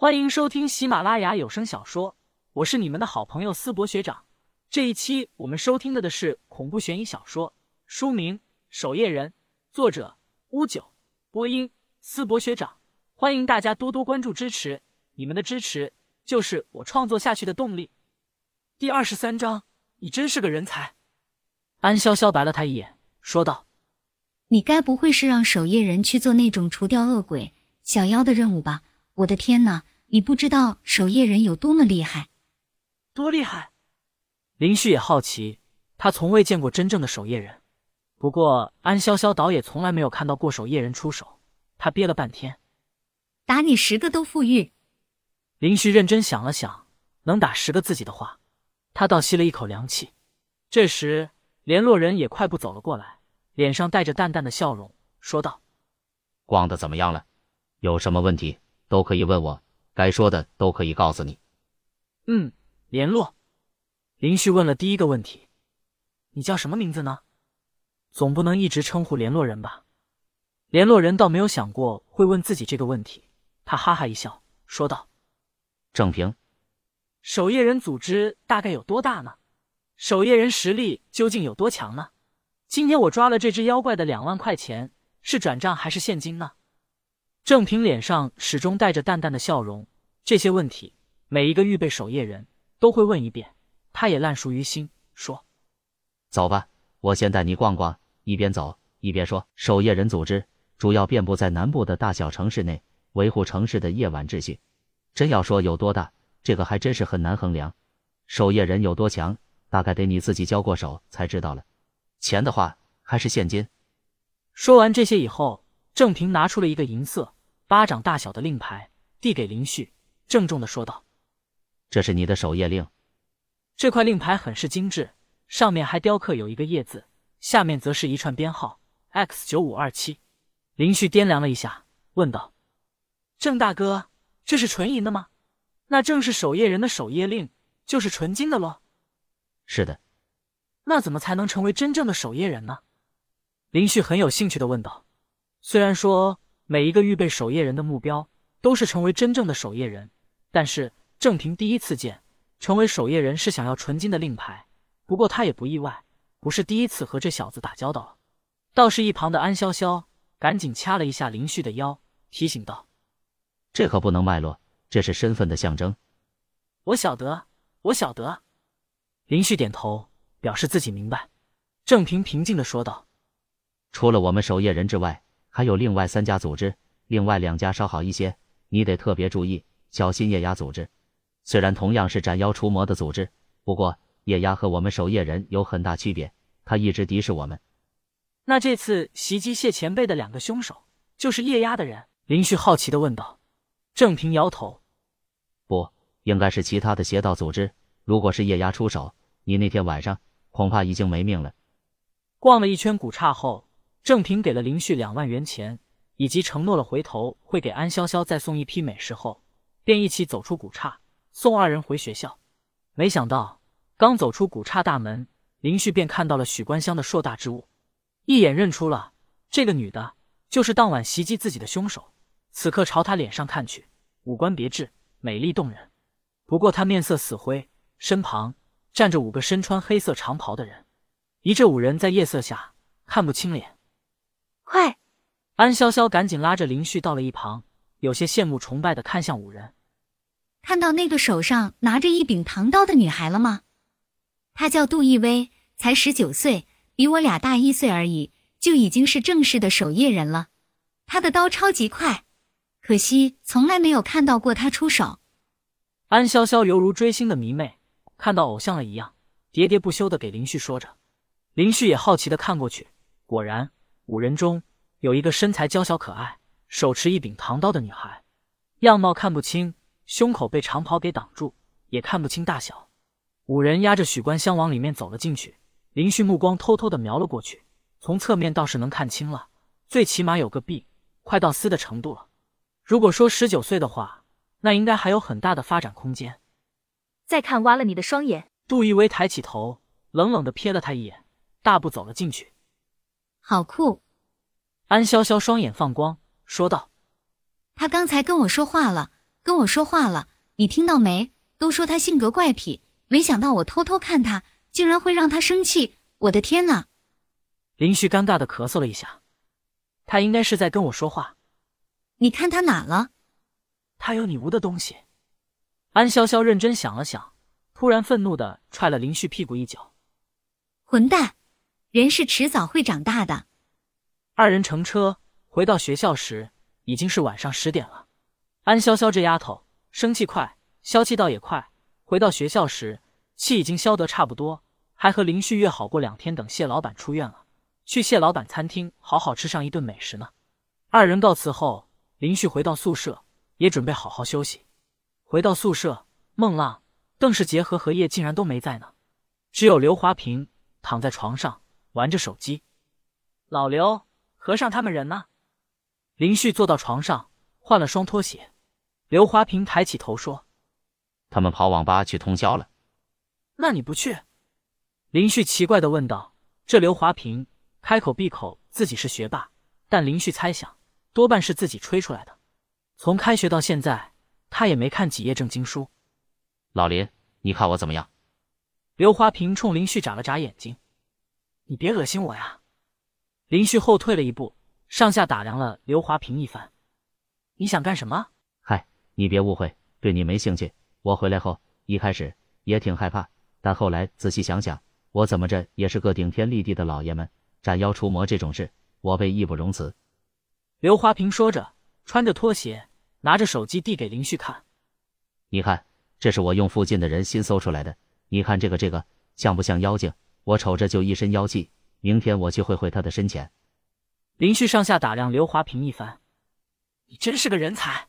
欢迎收听喜马拉雅有声小说，我是你们的好朋友思博学长。这一期我们收听的的是恐怖悬疑小说，书名《守夜人》，作者乌九，播音思博学长。欢迎大家多多关注支持，你们的支持就是我创作下去的动力。第二十三章，你真是个人才。安潇潇白了他一眼，说道：“你该不会是让守夜人去做那种除掉恶鬼、小妖的任务吧？我的天哪！”你不知道守夜人有多么厉害，多厉害！林旭也好奇，他从未见过真正的守夜人。不过安潇潇倒也从来没有看到过守夜人出手，他憋了半天，打你十个都富裕。林旭认真想了想，能打十个自己的话，他倒吸了一口凉气。这时联络人也快步走了过来，脸上带着淡淡的笑容，说道：“逛的怎么样了？有什么问题都可以问我。”该说的都可以告诉你。嗯，联络。林旭问了第一个问题：“你叫什么名字呢？”总不能一直称呼联络人吧？联络人倒没有想过会问自己这个问题，他哈哈一笑，说道：“郑平，守夜人组织大概有多大呢？守夜人实力究竟有多强呢？今天我抓了这只妖怪的两万块钱是转账还是现金呢？”郑平脸上始终带着淡淡的笑容。这些问题，每一个预备守夜人都会问一遍，他也烂熟于心。说：“走吧，我先带你逛逛。”一边走一边说：“守夜人组织主要遍布在南部的大小城市内，维护城市的夜晚秩序。真要说有多大，这个还真是很难衡量。守夜人有多强，大概得你自己交过手才知道了。钱的话，还是现金。”说完这些以后，郑平拿出了一个银色。巴掌大小的令牌递给林旭，郑重的说道：“这是你的守夜令。”这块令牌很是精致，上面还雕刻有一个“夜”字，下面则是一串编号 X 九五二七。林旭掂量了一下，问道：“郑大哥，这是纯银的吗？那正是守夜人的守夜令，就是纯金的喽？”“是的。”“那怎么才能成为真正的守夜人呢？”林旭很有兴趣的问道。虽然说。每一个预备守夜人的目标都是成为真正的守夜人，但是郑平第一次见成为守夜人是想要纯金的令牌。不过他也不意外，不是第一次和这小子打交道了。倒是一旁的安潇潇赶紧掐了一下林旭的腰，提醒道：“这可不能脉络，这是身份的象征。”我晓得，我晓得。林旭点头表示自己明白。郑平平静的说道：“除了我们守夜人之外。”还有另外三家组织，另外两家稍好一些，你得特别注意，小心液压组织。虽然同样是斩妖除魔的组织，不过液压和我们守夜人有很大区别，他一直敌视我们。那这次袭击谢前辈的两个凶手，就是夜鸦的人？林旭好奇的问道。郑平摇头，不，应该是其他的邪道组织。如果是夜鸦出手，你那天晚上恐怕已经没命了。逛了一圈古刹后。郑平给了林旭两万元钱，以及承诺了回头会给安潇潇再送一批美食后，便一起走出古刹，送二人回学校。没想到，刚走出古刹大门，林旭便看到了许关香的硕大之物，一眼认出了这个女的，就是当晚袭击自己的凶手。此刻朝他脸上看去，五官别致，美丽动人。不过她面色死灰，身旁站着五个身穿黑色长袍的人，一这五人在夜色下看不清脸。快！安潇潇赶紧拉着林旭到了一旁，有些羡慕崇拜的看向五人。看到那个手上拿着一柄唐刀的女孩了吗？她叫杜逸薇，才十九岁，比我俩大一岁而已，就已经是正式的守夜人了。她的刀超级快，可惜从来没有看到过她出手。安潇潇犹如追星的迷妹，看到偶像了一样，喋喋不休的给林旭说着。林旭也好奇的看过去，果然。五人中有一个身材娇小可爱、手持一柄唐刀的女孩，样貌看不清，胸口被长袍给挡住，也看不清大小。五人压着许关香往里面走了进去。林旭目光偷偷的瞄了过去，从侧面倒是能看清了，最起码有个 B，，快到 C 的程度了。如果说十九岁的话，那应该还有很大的发展空间。再看挖了你的双眼。杜一威抬起头，冷冷的瞥了他一眼，大步走了进去。好酷！安潇潇双眼放光，说道：“他刚才跟我说话了，跟跟我说话了，你听到没？都说他性格怪癖，没想到我偷偷看他，竟然会让他生气。我的天呐！林旭尴尬的咳嗽了一下，他应该是在跟我说话。你看他哪了？他有你无的东西。安潇潇认真想了想，突然愤怒的踹了林旭屁股一脚。混蛋！人是迟早会长大的。二人乘车回到学校时，已经是晚上十点了。安潇潇这丫头生气快。消气倒也快，回到学校时，气已经消得差不多，还和林旭约好过两天，等谢老板出院了，去谢老板餐厅好好吃上一顿美食呢。二人告辞后，林旭回到宿舍，也准备好好休息。回到宿舍，孟浪、邓世杰和何叶竟然都没在呢，只有刘华平躺在床上玩着手机。老刘、和尚他们人呢？林旭坐到床上，换了双拖鞋。刘华平抬起头说。他们跑网吧去通宵了，那你不去？林旭奇怪的问道。这刘华平开口闭口自己是学霸，但林旭猜想多半是自己吹出来的。从开学到现在，他也没看几页正经书。老林，你看我怎么样？刘华平冲林旭眨了眨眼睛。你别恶心我呀！林旭后退了一步，上下打量了刘华平一番。你想干什么？嗨，你别误会，对你没兴趣。我回来后，一开始也挺害怕，但后来仔细想想，我怎么着也是个顶天立地的老爷们，斩妖除魔这种事，我辈义不容辞。刘华平说着，穿着拖鞋，拿着手机递给林旭看：“你看，这是我用附近的人新搜出来的，你看这个这个像不像妖精？我瞅着就一身妖气，明天我去会会他的深浅。”林旭上下打量刘华平一番：“你你真是个人才。”